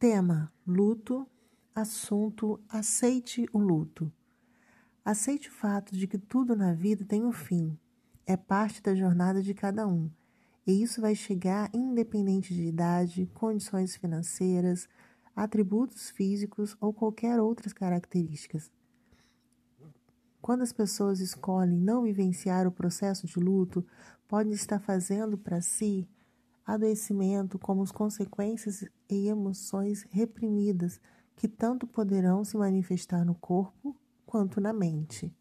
Tema: luto. Assunto: aceite o luto. Aceite o fato de que tudo na vida tem um fim. É parte da jornada de cada um. E isso vai chegar independente de idade, condições financeiras, atributos físicos ou qualquer outras características. Quando as pessoas escolhem não vivenciar o processo de luto, podem estar fazendo para si adoecimento como as consequências e emoções reprimidas que tanto poderão se manifestar no corpo quanto na mente.